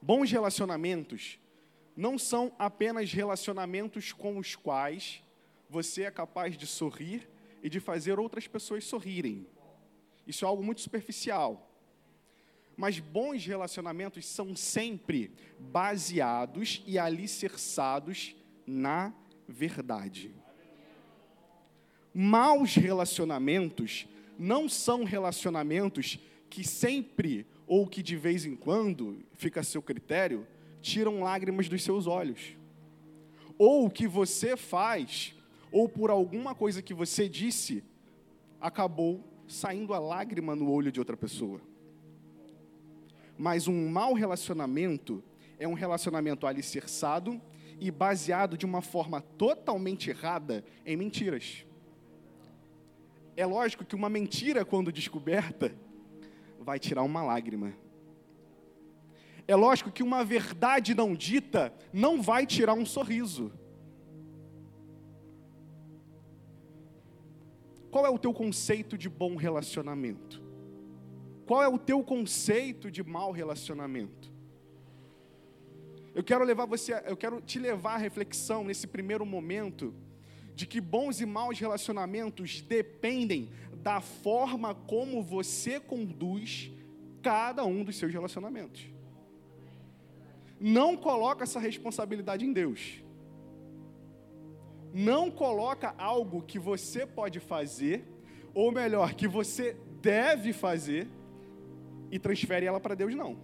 Bons relacionamentos não são apenas relacionamentos com os quais você é capaz de sorrir e de fazer outras pessoas sorrirem. Isso é algo muito superficial. Mas bons relacionamentos são sempre baseados e alicerçados na verdade. Maus relacionamentos não são relacionamentos que sempre ou que de vez em quando, fica a seu critério, tiram lágrimas dos seus olhos. Ou o que você faz, ou por alguma coisa que você disse, acabou saindo a lágrima no olho de outra pessoa. Mas um mau relacionamento é um relacionamento alicerçado e baseado de uma forma totalmente errada em mentiras. É lógico que uma mentira, quando descoberta, vai tirar uma lágrima. É lógico que uma verdade não dita não vai tirar um sorriso. Qual é o teu conceito de bom relacionamento? Qual é o teu conceito de mau relacionamento? Eu quero levar você, eu quero te levar à reflexão nesse primeiro momento de que bons e maus relacionamentos dependem da forma como você conduz cada um dos seus relacionamentos. Não coloca essa responsabilidade em Deus. Não coloca algo que você pode fazer, ou melhor, que você deve fazer, e transfere ela para Deus, não.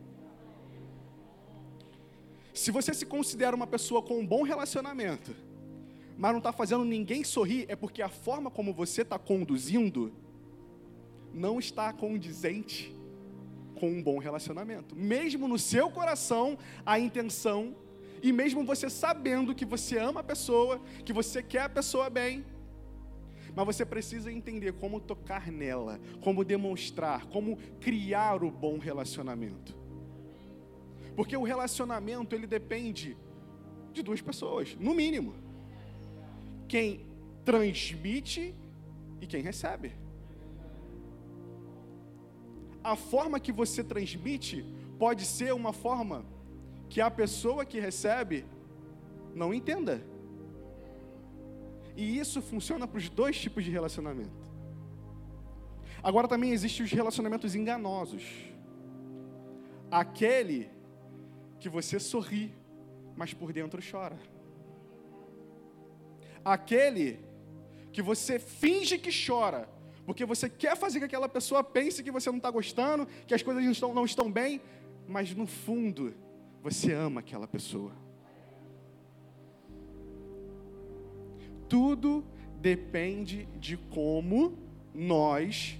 Se você se considera uma pessoa com um bom relacionamento, mas não está fazendo ninguém sorrir, é porque a forma como você está conduzindo não está condizente com um bom relacionamento. Mesmo no seu coração, a intenção, e mesmo você sabendo que você ama a pessoa, que você quer a pessoa bem, mas você precisa entender como tocar nela, como demonstrar, como criar o bom relacionamento. Porque o relacionamento ele depende de duas pessoas, no mínimo quem transmite e quem recebe. A forma que você transmite pode ser uma forma que a pessoa que recebe não entenda. E isso funciona para os dois tipos de relacionamento. Agora também existem os relacionamentos enganosos. Aquele que você sorri, mas por dentro chora aquele que você finge que chora, porque você quer fazer que aquela pessoa pense que você não está gostando, que as coisas não estão, não estão bem, mas no fundo você ama aquela pessoa. Tudo depende de como nós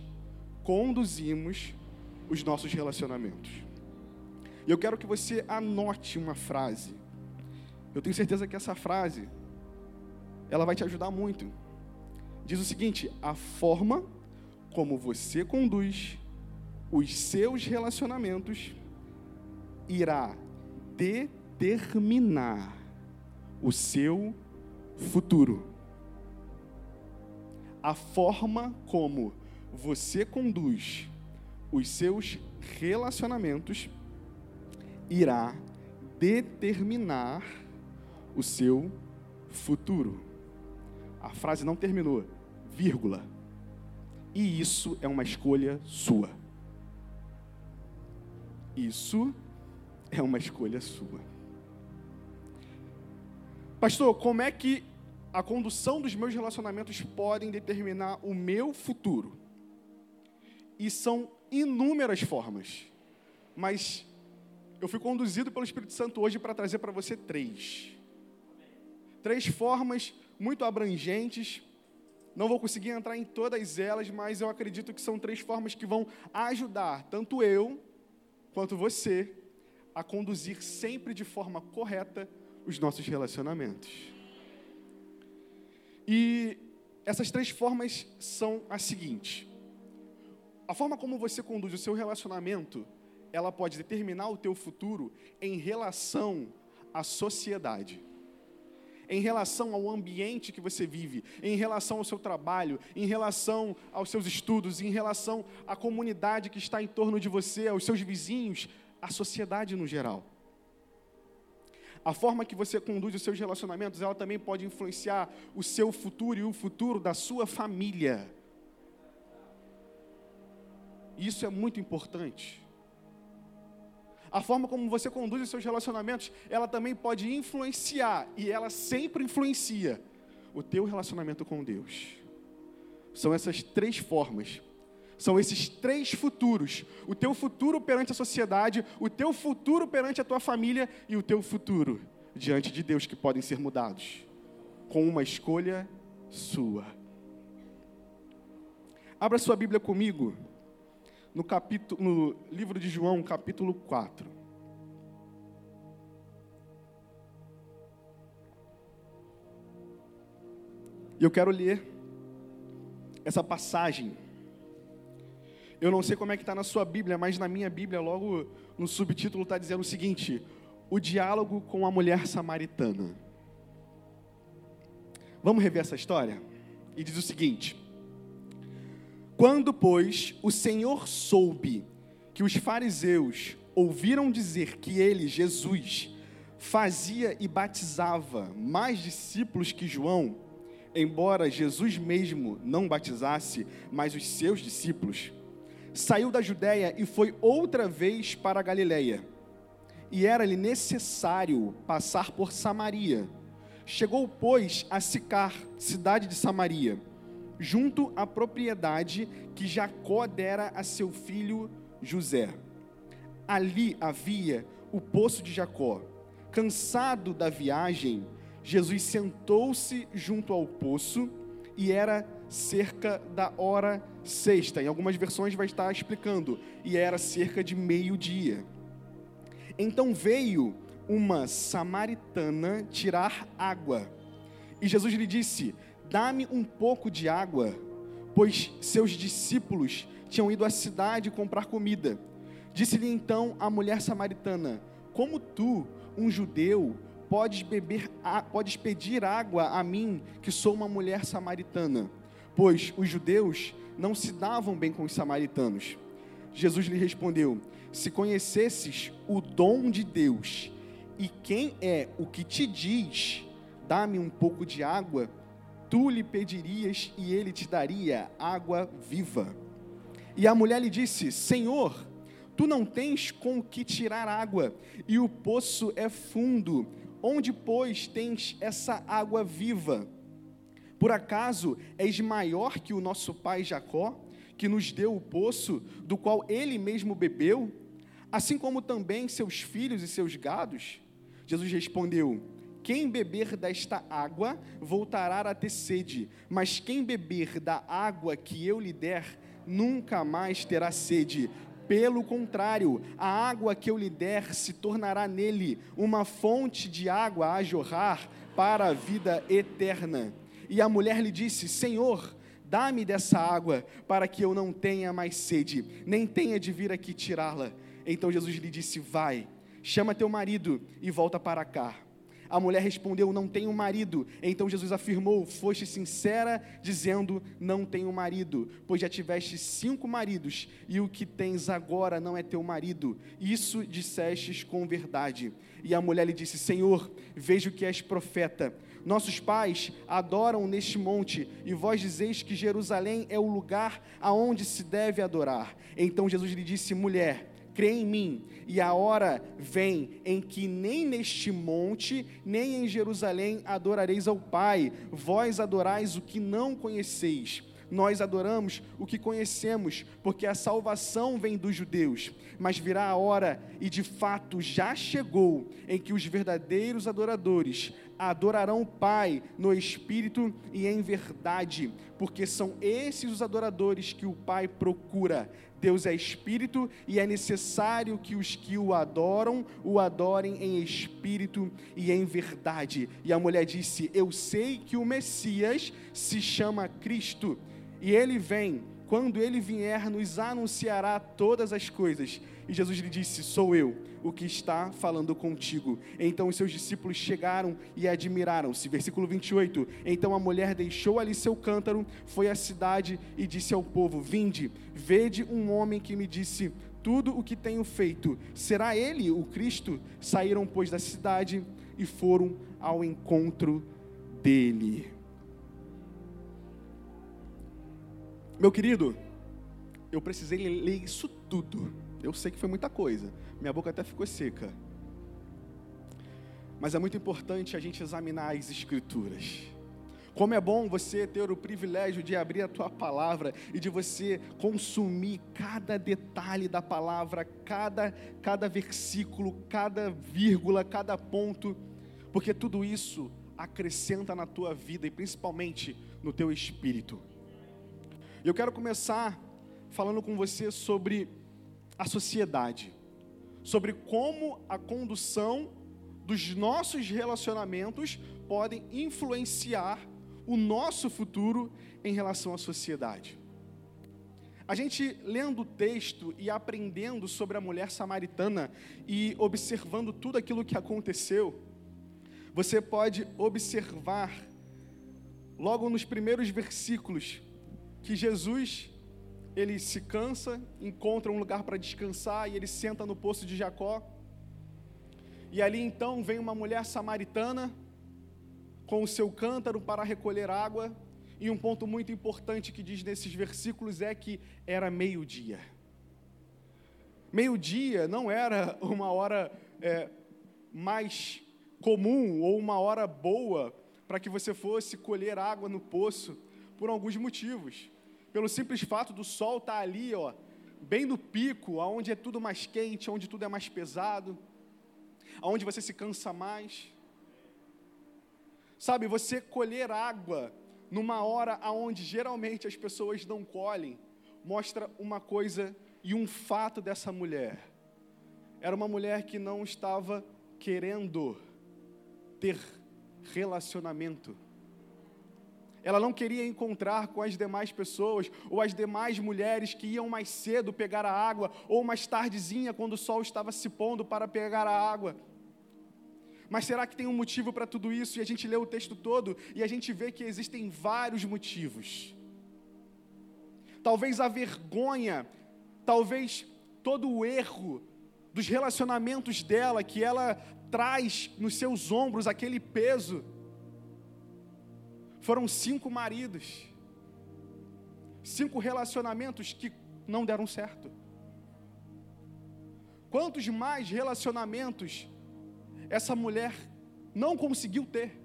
conduzimos os nossos relacionamentos. E eu quero que você anote uma frase. Eu tenho certeza que essa frase ela vai te ajudar muito. Diz o seguinte: a forma como você conduz os seus relacionamentos irá determinar o seu futuro. A forma como você conduz os seus relacionamentos irá determinar o seu futuro. A frase não terminou, vírgula. E isso é uma escolha sua. Isso é uma escolha sua. Pastor, como é que a condução dos meus relacionamentos podem determinar o meu futuro? E são inúmeras formas. Mas eu fui conduzido pelo Espírito Santo hoje para trazer para você três. Três formas muito abrangentes. Não vou conseguir entrar em todas elas, mas eu acredito que são três formas que vão ajudar tanto eu quanto você a conduzir sempre de forma correta os nossos relacionamentos. E essas três formas são as seguintes: a forma como você conduz o seu relacionamento, ela pode determinar o teu futuro em relação à sociedade em relação ao ambiente que você vive, em relação ao seu trabalho, em relação aos seus estudos, em relação à comunidade que está em torno de você, aos seus vizinhos, à sociedade no geral. A forma que você conduz os seus relacionamentos, ela também pode influenciar o seu futuro e o futuro da sua família. Isso é muito importante. A forma como você conduz os seus relacionamentos, ela também pode influenciar, e ela sempre influencia, o teu relacionamento com Deus. São essas três formas são esses três futuros: o teu futuro perante a sociedade, o teu futuro perante a tua família e o teu futuro diante de Deus que podem ser mudados com uma escolha sua. Abra sua Bíblia comigo no capítulo no livro de João, capítulo 4. E eu quero ler essa passagem eu não sei como é que está na sua Bíblia, mas na minha Bíblia, logo no subtítulo, está dizendo o seguinte: o diálogo com a mulher samaritana. Vamos rever essa história? E diz o seguinte: Quando, pois, o Senhor soube que os fariseus ouviram dizer que ele, Jesus, fazia e batizava mais discípulos que João, embora Jesus mesmo não batizasse, mas os seus discípulos, saiu da Judéia e foi outra vez para a Galiléia. E era-lhe necessário passar por Samaria. Chegou, pois, a Sicar, cidade de Samaria, junto à propriedade que Jacó dera a seu filho José. Ali havia o poço de Jacó. Cansado da viagem, Jesus sentou-se junto ao poço e era cerca da hora sexta. Em algumas versões vai estar explicando, e era cerca de meio-dia. Então veio uma samaritana tirar água. E Jesus lhe disse: Dá-me um pouco de água, pois seus discípulos tinham ido à cidade comprar comida. Disse-lhe então a mulher samaritana: Como tu, um judeu, podes beber, podes pedir água a mim, que sou uma mulher samaritana? pois os judeus não se davam bem com os samaritanos. Jesus lhe respondeu: Se conhecesses o dom de Deus e quem é o que te diz, dá-me um pouco de água, tu lhe pedirias e ele te daria água viva. E a mulher lhe disse: Senhor, tu não tens com que tirar água, e o poço é fundo. Onde, pois, tens essa água viva? Por acaso és maior que o nosso pai Jacó, que nos deu o poço, do qual ele mesmo bebeu, assim como também seus filhos e seus gados? Jesus respondeu: Quem beber desta água voltará a ter sede, mas quem beber da água que eu lhe der, nunca mais terá sede. Pelo contrário, a água que eu lhe der se tornará nele uma fonte de água a jorrar para a vida eterna. E a mulher lhe disse: Senhor, dá-me dessa água, para que eu não tenha mais sede, nem tenha de vir aqui tirá-la. Então Jesus lhe disse: Vai, chama teu marido e volta para cá. A mulher respondeu: Não tenho marido. Então Jesus afirmou: Foste sincera, dizendo: Não tenho marido, pois já tiveste cinco maridos, e o que tens agora não é teu marido. Isso dissestes com verdade. E a mulher lhe disse: Senhor, vejo que és profeta. Nossos pais adoram neste monte, e vós dizeis que Jerusalém é o lugar aonde se deve adorar. Então Jesus lhe disse: Mulher, crê em mim, e a hora vem em que nem neste monte, nem em Jerusalém adorareis ao Pai, vós adorais o que não conheceis nós adoramos o que conhecemos, porque a salvação vem dos judeus. Mas virá a hora, e de fato já chegou, em que os verdadeiros adoradores adorarão o Pai no Espírito e em verdade, porque são esses os adoradores que o Pai procura. Deus é Espírito e é necessário que os que o adoram o adorem em espírito e em verdade. E a mulher disse: Eu sei que o Messias se chama Cristo e ele vem, quando ele vier, nos anunciará todas as coisas. E Jesus lhe disse: Sou eu, o que está falando contigo. Então os seus discípulos chegaram e admiraram-se. Versículo 28. Então a mulher deixou ali seu cântaro, foi à cidade e disse ao povo: Vinde, vede um homem que me disse tudo o que tenho feito. Será ele o Cristo? Saíram, pois, da cidade e foram ao encontro dele. Meu querido, eu precisei ler isso tudo. Eu sei que foi muita coisa. Minha boca até ficou seca. Mas é muito importante a gente examinar as Escrituras. Como é bom você ter o privilégio de abrir a tua palavra e de você consumir cada detalhe da palavra, cada, cada versículo, cada vírgula, cada ponto, porque tudo isso acrescenta na tua vida e principalmente no teu espírito. Eu quero começar falando com você sobre a sociedade, sobre como a condução dos nossos relacionamentos podem influenciar o nosso futuro em relação à sociedade. A gente lendo o texto e aprendendo sobre a mulher samaritana e observando tudo aquilo que aconteceu, você pode observar, logo nos primeiros versículos, que Jesus ele se cansa, encontra um lugar para descansar e ele senta no poço de Jacó. E ali então vem uma mulher samaritana com o seu cântaro para recolher água. E um ponto muito importante que diz nesses versículos é que era meio-dia. Meio-dia não era uma hora é, mais comum ou uma hora boa para que você fosse colher água no poço por alguns motivos. Pelo simples fato do sol estar tá ali, ó, bem no pico, aonde é tudo mais quente, onde tudo é mais pesado, aonde você se cansa mais. Sabe, você colher água numa hora aonde geralmente as pessoas não colhem, mostra uma coisa e um fato dessa mulher. Era uma mulher que não estava querendo ter relacionamento. Ela não queria encontrar com as demais pessoas ou as demais mulheres que iam mais cedo pegar a água ou mais tardezinha quando o sol estava se pondo para pegar a água. Mas será que tem um motivo para tudo isso? E a gente lê o texto todo e a gente vê que existem vários motivos. Talvez a vergonha, talvez todo o erro dos relacionamentos dela, que ela traz nos seus ombros aquele peso. Foram cinco maridos, cinco relacionamentos que não deram certo. Quantos mais relacionamentos essa mulher não conseguiu ter?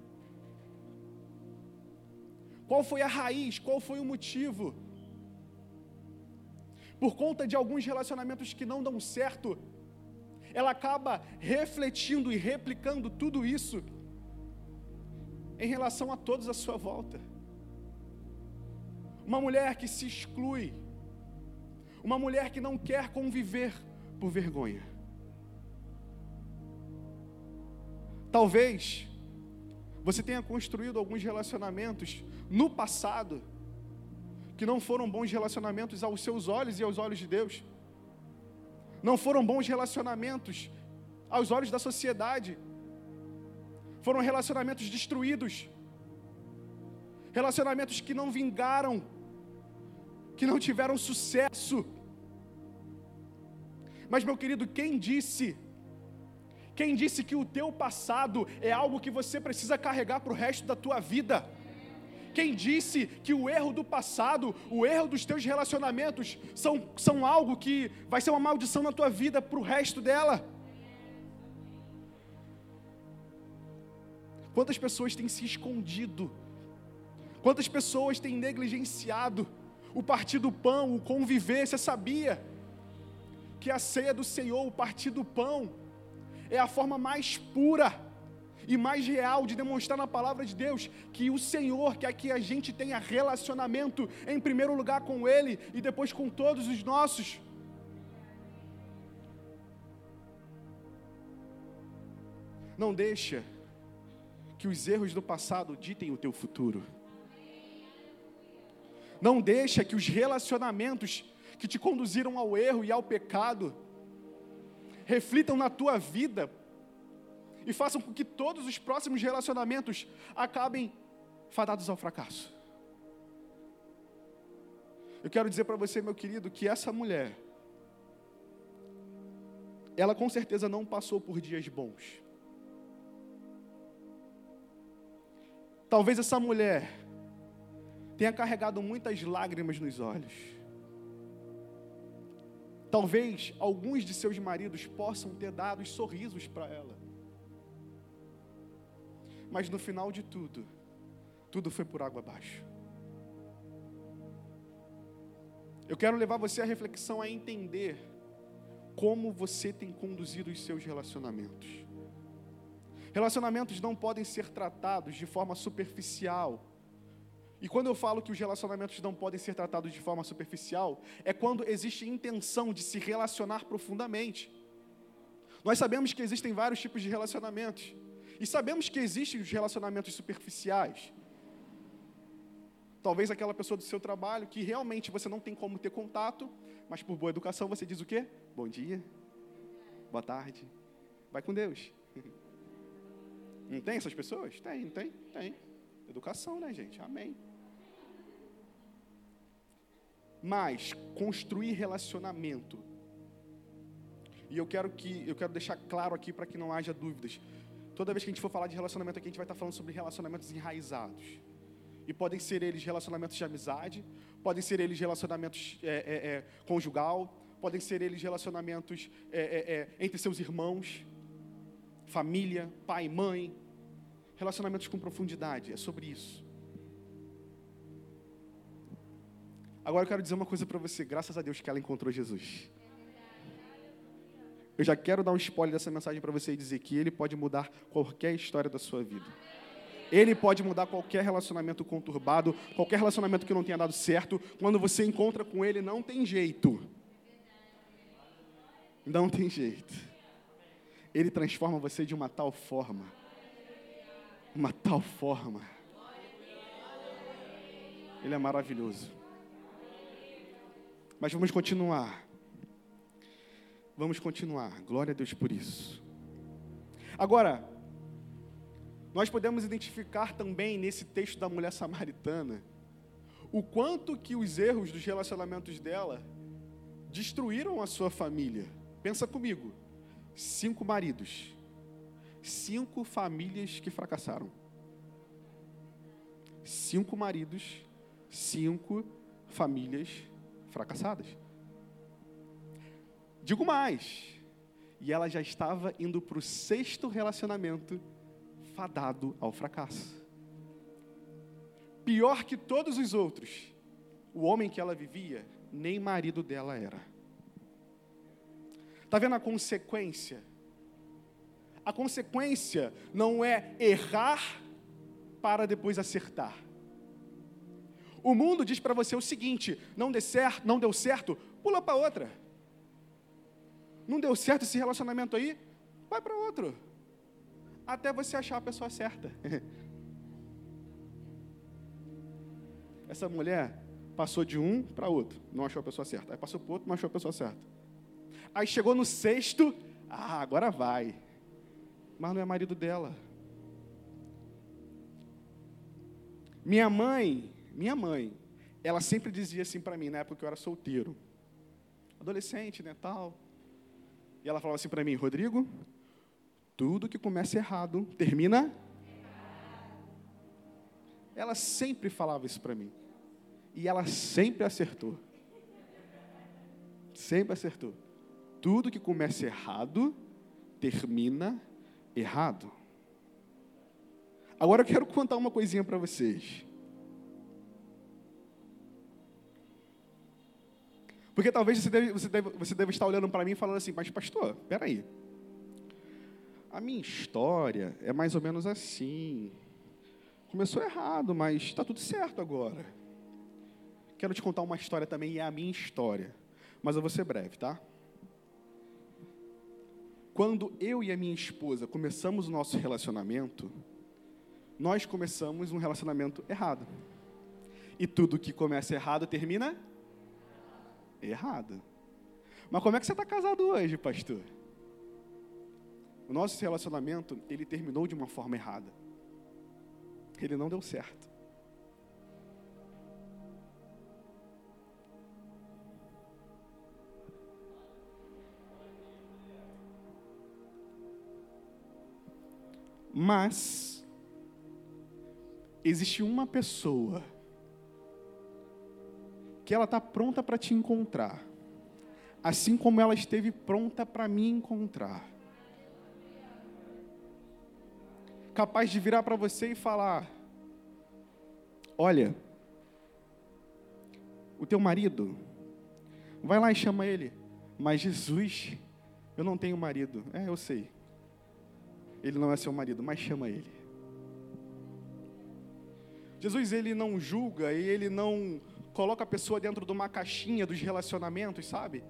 Qual foi a raiz? Qual foi o motivo? Por conta de alguns relacionamentos que não dão certo, ela acaba refletindo e replicando tudo isso em relação a todos à sua volta. Uma mulher que se exclui, uma mulher que não quer conviver por vergonha. Talvez você tenha construído alguns relacionamentos no passado que não foram bons relacionamentos aos seus olhos e aos olhos de Deus. Não foram bons relacionamentos aos olhos da sociedade. Foram relacionamentos destruídos. Relacionamentos que não vingaram, que não tiveram sucesso. Mas, meu querido, quem disse quem disse que o teu passado é algo que você precisa carregar para o resto da tua vida? Quem disse que o erro do passado, o erro dos teus relacionamentos, são, são algo que vai ser uma maldição na tua vida para o resto dela? Quantas pessoas têm se escondido? Quantas pessoas têm negligenciado o partir do pão, o conviver? Você sabia que a ceia do Senhor, o partir do pão, é a forma mais pura e mais real de demonstrar na palavra de Deus que o Senhor quer que a gente tenha relacionamento em primeiro lugar com Ele e depois com todos os nossos. Não deixa que os erros do passado ditem o teu futuro. Não deixa que os relacionamentos que te conduziram ao erro e ao pecado reflitam na tua vida e façam com que todos os próximos relacionamentos acabem fadados ao fracasso. Eu quero dizer para você, meu querido, que essa mulher, ela com certeza não passou por dias bons. Talvez essa mulher tenha carregado muitas lágrimas nos olhos. Talvez alguns de seus maridos possam ter dado sorrisos para ela. Mas no final de tudo, tudo foi por água abaixo. Eu quero levar você à reflexão a entender como você tem conduzido os seus relacionamentos. Relacionamentos não podem ser tratados de forma superficial. E quando eu falo que os relacionamentos não podem ser tratados de forma superficial, é quando existe intenção de se relacionar profundamente. Nós sabemos que existem vários tipos de relacionamentos. E sabemos que existem os relacionamentos superficiais. Talvez aquela pessoa do seu trabalho que realmente você não tem como ter contato, mas por boa educação você diz o quê? Bom dia, boa tarde, vai com Deus. Não tem essas pessoas? Tem, tem? Tem. Educação, né, gente? Amém. Mas construir relacionamento. E eu quero que eu quero deixar claro aqui para que não haja dúvidas. Toda vez que a gente for falar de relacionamento aqui, a gente vai estar falando sobre relacionamentos enraizados. E podem ser eles relacionamentos de amizade, podem ser eles relacionamentos é, é, é, conjugal, podem ser eles relacionamentos é, é, é, entre seus irmãos, família, pai, mãe, relacionamentos com profundidade, é sobre isso. Agora eu quero dizer uma coisa para você, graças a Deus que ela encontrou Jesus. Eu já quero dar um spoiler dessa mensagem para você e dizer que ele pode mudar qualquer história da sua vida. Ele pode mudar qualquer relacionamento conturbado, qualquer relacionamento que não tenha dado certo. Quando você encontra com Ele, não tem jeito. Não tem jeito. Ele transforma você de uma tal forma. Uma tal forma. Ele é maravilhoso. Mas vamos continuar. Vamos continuar. Glória a Deus por isso. Agora, nós podemos identificar também nesse texto da mulher samaritana o quanto que os erros dos relacionamentos dela destruíram a sua família. Pensa comigo. Cinco maridos, cinco famílias que fracassaram. Cinco maridos, cinco famílias fracassadas. Digo mais, e ela já estava indo para o sexto relacionamento fadado ao fracasso. Pior que todos os outros, o homem que ela vivia, nem marido dela era. Está vendo a consequência? A consequência não é errar para depois acertar. O mundo diz para você o seguinte: não deu certo, não deu certo, pula para outra. Não deu certo esse relacionamento aí, vai para outro até você achar a pessoa certa. Essa mulher passou de um para outro, não achou a pessoa certa. Aí passou para outro, não achou a pessoa certa. Aí chegou no sexto, ah, agora vai. Mas não é marido dela. Minha mãe, minha mãe, ela sempre dizia assim para mim, na época que eu era solteiro. Adolescente, né, tal. E ela falava assim para mim, Rodrigo, tudo que começa errado termina. Ela sempre falava isso para mim. E ela sempre acertou. Sempre acertou. Tudo que começa errado termina errado. Agora eu quero contar uma coisinha para vocês. Porque talvez você deve, você deve, você deve estar olhando para mim e falando assim, mas pastor, peraí. aí a minha história é mais ou menos assim. Começou errado, mas está tudo certo agora. Quero te contar uma história também, e é a minha história. Mas eu vou ser breve, tá? Quando eu e a minha esposa começamos o nosso relacionamento, nós começamos um relacionamento errado. E tudo que começa errado termina errado. Mas como é que você está casado hoje, pastor? O nosso relacionamento, ele terminou de uma forma errada. Ele não deu certo. Mas existe uma pessoa que ela está pronta para te encontrar, assim como ela esteve pronta para me encontrar. Capaz de virar para você e falar: Olha, o teu marido, vai lá e chama ele. Mas Jesus, eu não tenho marido. É, eu sei. Ele não é seu marido, mas chama ele. Jesus, ele não julga e ele não coloca a pessoa dentro de uma caixinha dos relacionamentos, sabe?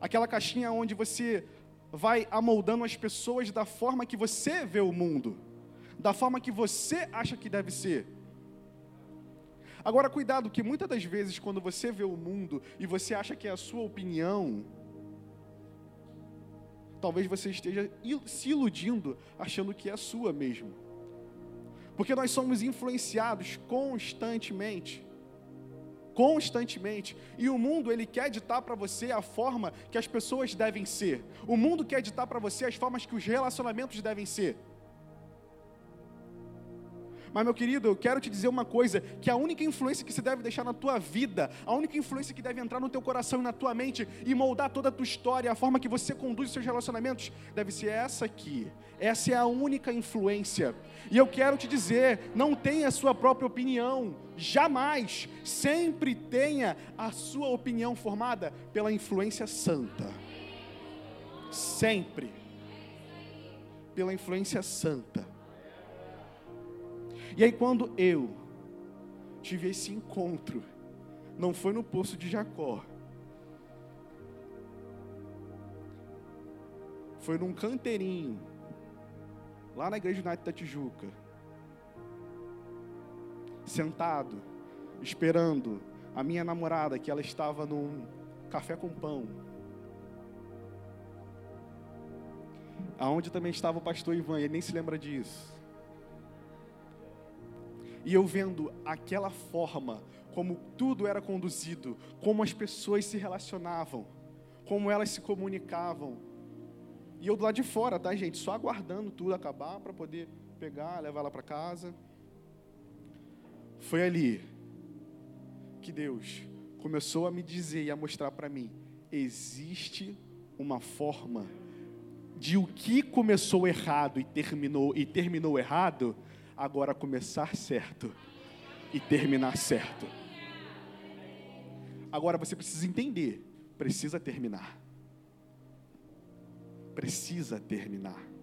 Aquela caixinha onde você vai amoldando as pessoas da forma que você vê o mundo, da forma que você acha que deve ser. Agora, cuidado, que muitas das vezes, quando você vê o mundo e você acha que é a sua opinião, talvez você esteja se iludindo, achando que é sua mesmo. Porque nós somos influenciados constantemente. Constantemente. E o mundo, ele quer ditar para você a forma que as pessoas devem ser. O mundo quer ditar para você as formas que os relacionamentos devem ser. Mas, meu querido, eu quero te dizer uma coisa: que a única influência que você deve deixar na tua vida, a única influência que deve entrar no teu coração e na tua mente e moldar toda a tua história, a forma que você conduz os seus relacionamentos, deve ser essa aqui. Essa é a única influência. E eu quero te dizer: não tenha a sua própria opinião, jamais. Sempre tenha a sua opinião formada pela influência santa. Sempre. Pela influência santa. E aí, quando eu tive esse encontro, não foi no poço de Jacó, foi num canteirinho, lá na igreja United da Tijuca, sentado, esperando a minha namorada, que ela estava num café com pão. Aonde também estava o pastor Ivan, ele nem se lembra disso. E eu vendo aquela forma, como tudo era conduzido, como as pessoas se relacionavam, como elas se comunicavam. E eu do lado de fora, tá, gente? Só aguardando tudo acabar para poder pegar, levar ela para casa. Foi ali que Deus começou a me dizer e a mostrar para mim: existe uma forma de o que começou errado e terminou e terminou errado, agora começar certo e terminar certo. Agora você precisa entender, precisa terminar. Precisa terminar.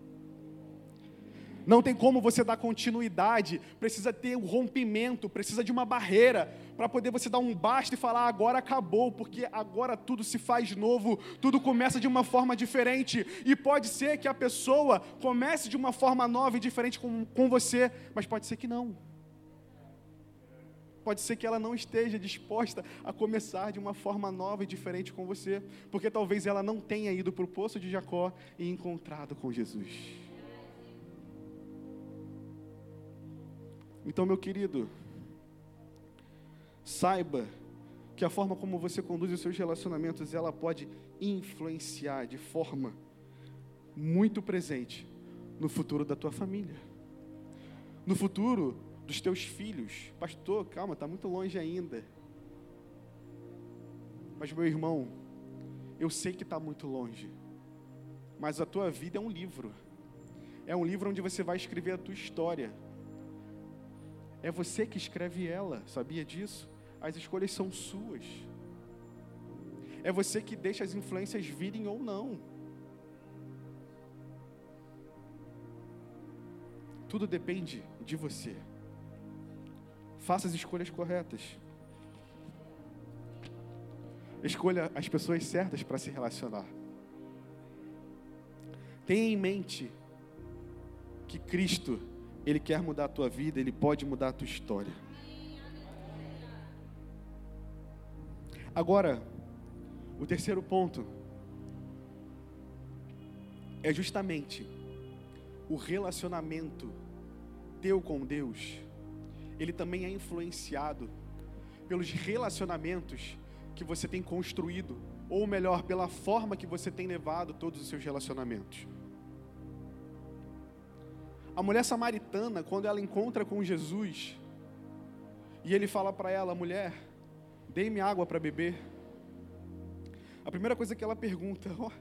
Não tem como você dar continuidade, precisa ter um rompimento, precisa de uma barreira para poder você dar um basta e falar agora acabou, porque agora tudo se faz novo, tudo começa de uma forma diferente. E pode ser que a pessoa comece de uma forma nova e diferente com, com você, mas pode ser que não. Pode ser que ela não esteja disposta a começar de uma forma nova e diferente com você, porque talvez ela não tenha ido para o poço de Jacó e encontrado com Jesus. Então, meu querido, saiba que a forma como você conduz os seus relacionamentos, ela pode influenciar de forma muito presente no futuro da tua família. No futuro dos teus filhos. Pastor, calma, está muito longe ainda. Mas, meu irmão, eu sei que está muito longe. Mas a tua vida é um livro. É um livro onde você vai escrever a tua história. É você que escreve ela, sabia disso? As escolhas são suas. É você que deixa as influências virem ou não. Tudo depende de você. Faça as escolhas corretas. Escolha as pessoas certas para se relacionar. Tenha em mente que Cristo ele quer mudar a tua vida, Ele pode mudar a tua história. Agora, o terceiro ponto é justamente o relacionamento teu com Deus. Ele também é influenciado pelos relacionamentos que você tem construído, ou melhor, pela forma que você tem levado todos os seus relacionamentos. A mulher samaritana, quando ela encontra com Jesus, e ele fala para ela: mulher, dê-me água para beber. A primeira coisa que ela pergunta: oh,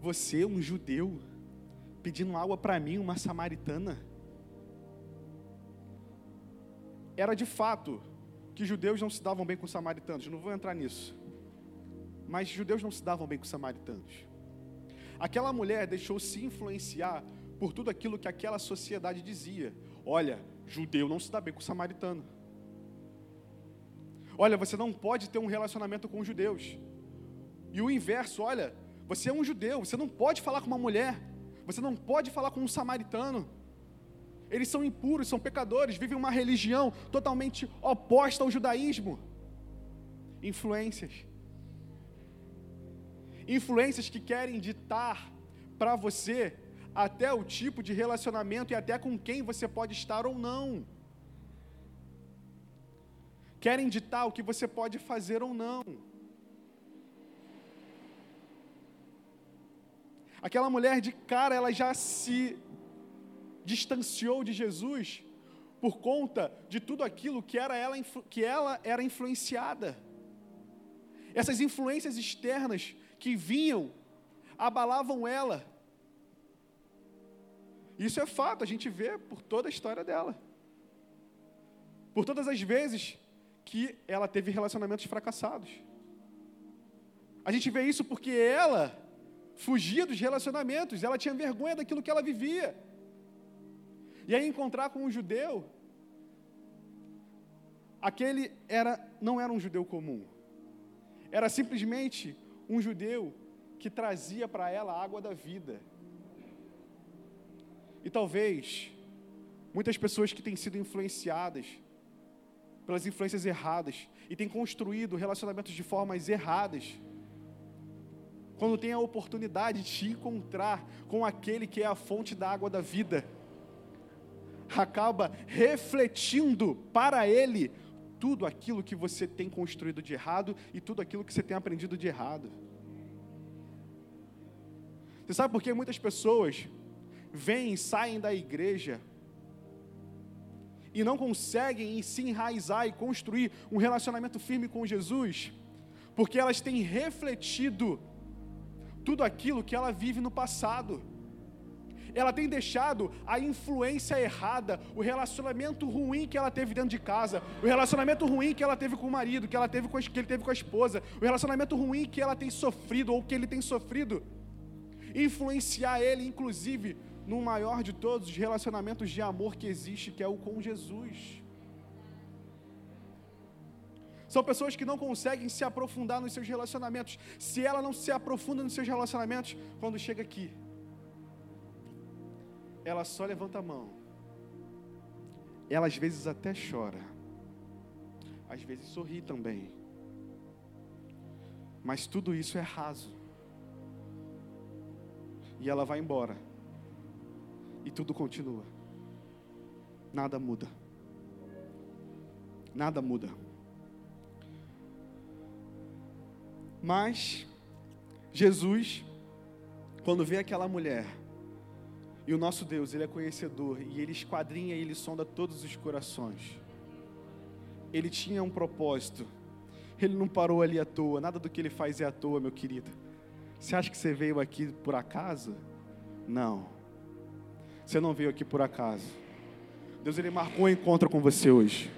você, um judeu, pedindo água para mim, uma samaritana? Era de fato que judeus não se davam bem com os samaritanos, não vou entrar nisso. Mas judeus não se davam bem com os samaritanos. Aquela mulher deixou se influenciar por tudo aquilo que aquela sociedade dizia. Olha, judeu não se dá bem com samaritano. Olha, você não pode ter um relacionamento com os judeus. E o inverso, olha, você é um judeu, você não pode falar com uma mulher, você não pode falar com um samaritano. Eles são impuros, são pecadores, vivem uma religião totalmente oposta ao judaísmo. Influências. Influências que querem ditar para você até o tipo de relacionamento e até com quem você pode estar ou não. Querem ditar o que você pode fazer ou não. Aquela mulher de cara, ela já se distanciou de Jesus por conta de tudo aquilo que era ela, que ela era influenciada. Essas influências externas que vinham abalavam ela. Isso é fato, a gente vê por toda a história dela. Por todas as vezes que ela teve relacionamentos fracassados. A gente vê isso porque ela fugia dos relacionamentos, ela tinha vergonha daquilo que ela vivia. E aí encontrar com um judeu, aquele era não era um judeu comum. Era simplesmente um judeu que trazia para ela a água da vida. E talvez muitas pessoas que têm sido influenciadas pelas influências erradas e têm construído relacionamentos de formas erradas, quando tem a oportunidade de te encontrar com aquele que é a fonte da água da vida, acaba refletindo para ele tudo aquilo que você tem construído de errado e tudo aquilo que você tem aprendido de errado. Você sabe por que muitas pessoas vêm e saem da igreja e não conseguem se enraizar e construir um relacionamento firme com Jesus, porque elas têm refletido tudo aquilo que ela vive no passado. Ela tem deixado a influência errada, o relacionamento ruim que ela teve dentro de casa, o relacionamento ruim que ela teve com o marido, que, ela teve com a, que ele teve com a esposa, o relacionamento ruim que ela tem sofrido ou que ele tem sofrido, influenciar ele, inclusive, no maior de todos os relacionamentos de amor que existe, que é o com Jesus. São pessoas que não conseguem se aprofundar nos seus relacionamentos. Se ela não se aprofunda nos seus relacionamentos, quando chega aqui, ela só levanta a mão. Ela às vezes até chora. Às vezes sorri também. Mas tudo isso é raso. E ela vai embora e tudo continua. Nada muda. Nada muda. Mas Jesus, quando vê aquela mulher, e o nosso Deus, Ele é conhecedor, e Ele esquadrinha e Ele sonda todos os corações. Ele tinha um propósito. Ele não parou ali à toa. Nada do que Ele faz é à toa, meu querido. Você acha que você veio aqui por acaso? Não. Você não veio aqui por acaso. Deus ele marcou um encontro com você hoje.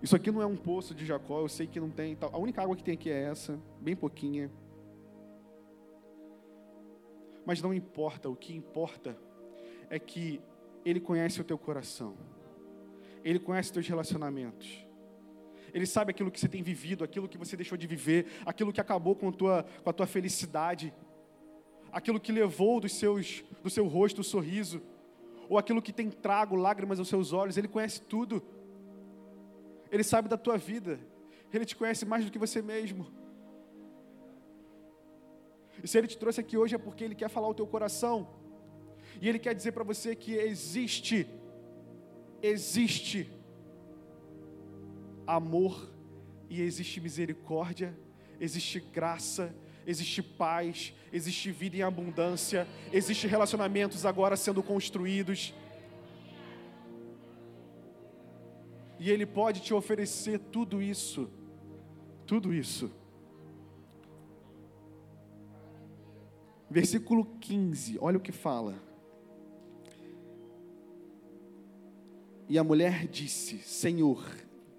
Isso aqui não é um poço de Jacó, eu sei que não tem. A única água que tem aqui é essa, bem pouquinha. Mas não importa, o que importa é que Ele conhece o teu coração, Ele conhece os teus relacionamentos, Ele sabe aquilo que você tem vivido, aquilo que você deixou de viver, aquilo que acabou com a tua, com a tua felicidade aquilo que levou dos seus, do seu rosto o sorriso, ou aquilo que tem trago lágrimas aos seus olhos, Ele conhece tudo. Ele sabe da tua vida, Ele te conhece mais do que você mesmo. E se Ele te trouxe aqui hoje é porque Ele quer falar o teu coração, e Ele quer dizer para você que existe, existe amor, e existe misericórdia, existe graça, existe paz, existe vida em abundância, existe relacionamentos agora sendo construídos. E Ele pode te oferecer tudo isso, tudo isso. Versículo 15, olha o que fala. E a mulher disse: Senhor,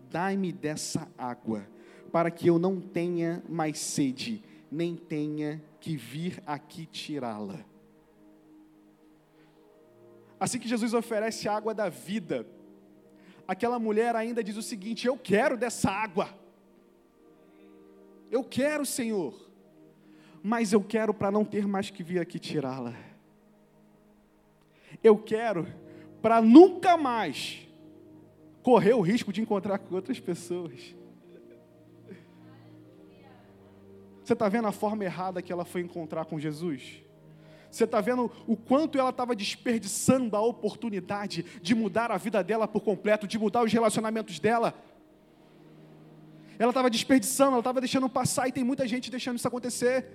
dai-me dessa água, para que eu não tenha mais sede, nem tenha que vir aqui tirá-la. Assim que Jesus oferece a água da vida, aquela mulher ainda diz o seguinte: Eu quero dessa água. Eu quero, Senhor. Mas eu quero para não ter mais que vir aqui tirá-la. Eu quero para nunca mais correr o risco de encontrar com outras pessoas. Você está vendo a forma errada que ela foi encontrar com Jesus? Você está vendo o quanto ela estava desperdiçando a oportunidade de mudar a vida dela por completo, de mudar os relacionamentos dela? Ela estava desperdiçando, ela estava deixando passar, e tem muita gente deixando isso acontecer.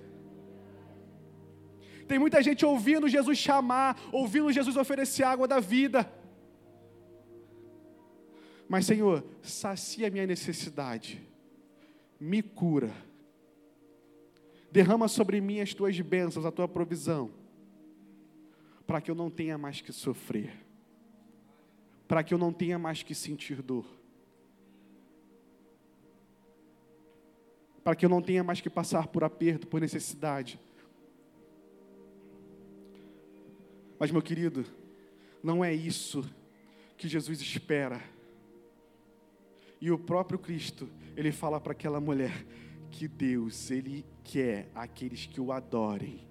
Tem muita gente ouvindo Jesus chamar, ouvindo Jesus oferecer água da vida. Mas, Senhor, sacia minha necessidade, me cura, derrama sobre mim as tuas bênçãos, a tua provisão, para que eu não tenha mais que sofrer, para que eu não tenha mais que sentir dor, para que eu não tenha mais que passar por aperto, por necessidade. Mas, meu querido, não é isso que Jesus espera e o próprio Cristo, ele fala para aquela mulher que Deus, ele quer aqueles que o adorem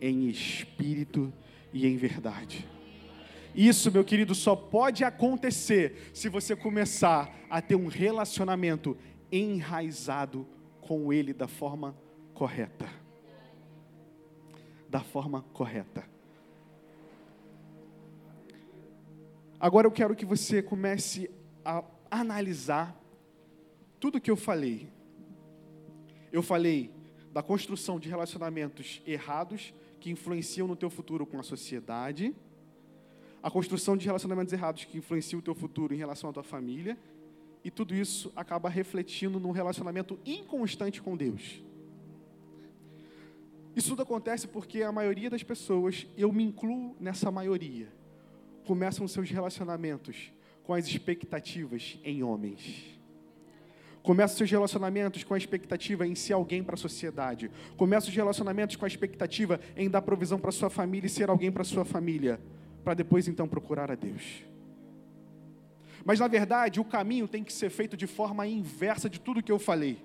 em espírito e em verdade. Isso, meu querido, só pode acontecer se você começar a ter um relacionamento enraizado com Ele da forma correta. Da forma correta. Agora eu quero que você comece a analisar tudo que eu falei. Eu falei da construção de relacionamentos errados que influenciam no teu futuro com a sociedade, a construção de relacionamentos errados que influenciam o teu futuro em relação à tua família, e tudo isso acaba refletindo num relacionamento inconstante com Deus. Isso tudo acontece porque a maioria das pessoas, eu me incluo nessa maioria, começam seus relacionamentos com as expectativas em homens. Começa seus relacionamentos com a expectativa em ser alguém para a sociedade. Começa os relacionamentos com a expectativa em dar provisão para sua família e ser alguém para sua família, para depois então procurar a Deus. Mas na verdade, o caminho tem que ser feito de forma inversa de tudo que eu falei.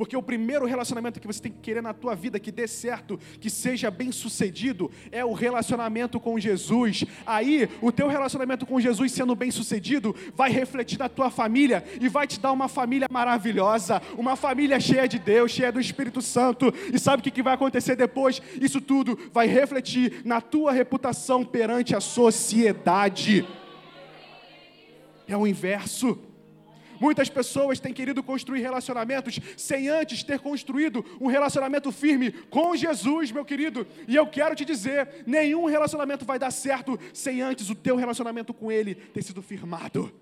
Porque o primeiro relacionamento que você tem que querer na tua vida que dê certo, que seja bem sucedido, é o relacionamento com Jesus. Aí, o teu relacionamento com Jesus sendo bem sucedido, vai refletir na tua família e vai te dar uma família maravilhosa, uma família cheia de Deus, cheia do Espírito Santo. E sabe o que vai acontecer depois? Isso tudo vai refletir na tua reputação perante a sociedade. É o inverso. Muitas pessoas têm querido construir relacionamentos sem antes ter construído um relacionamento firme com Jesus, meu querido. E eu quero te dizer: nenhum relacionamento vai dar certo sem antes o teu relacionamento com Ele ter sido firmado.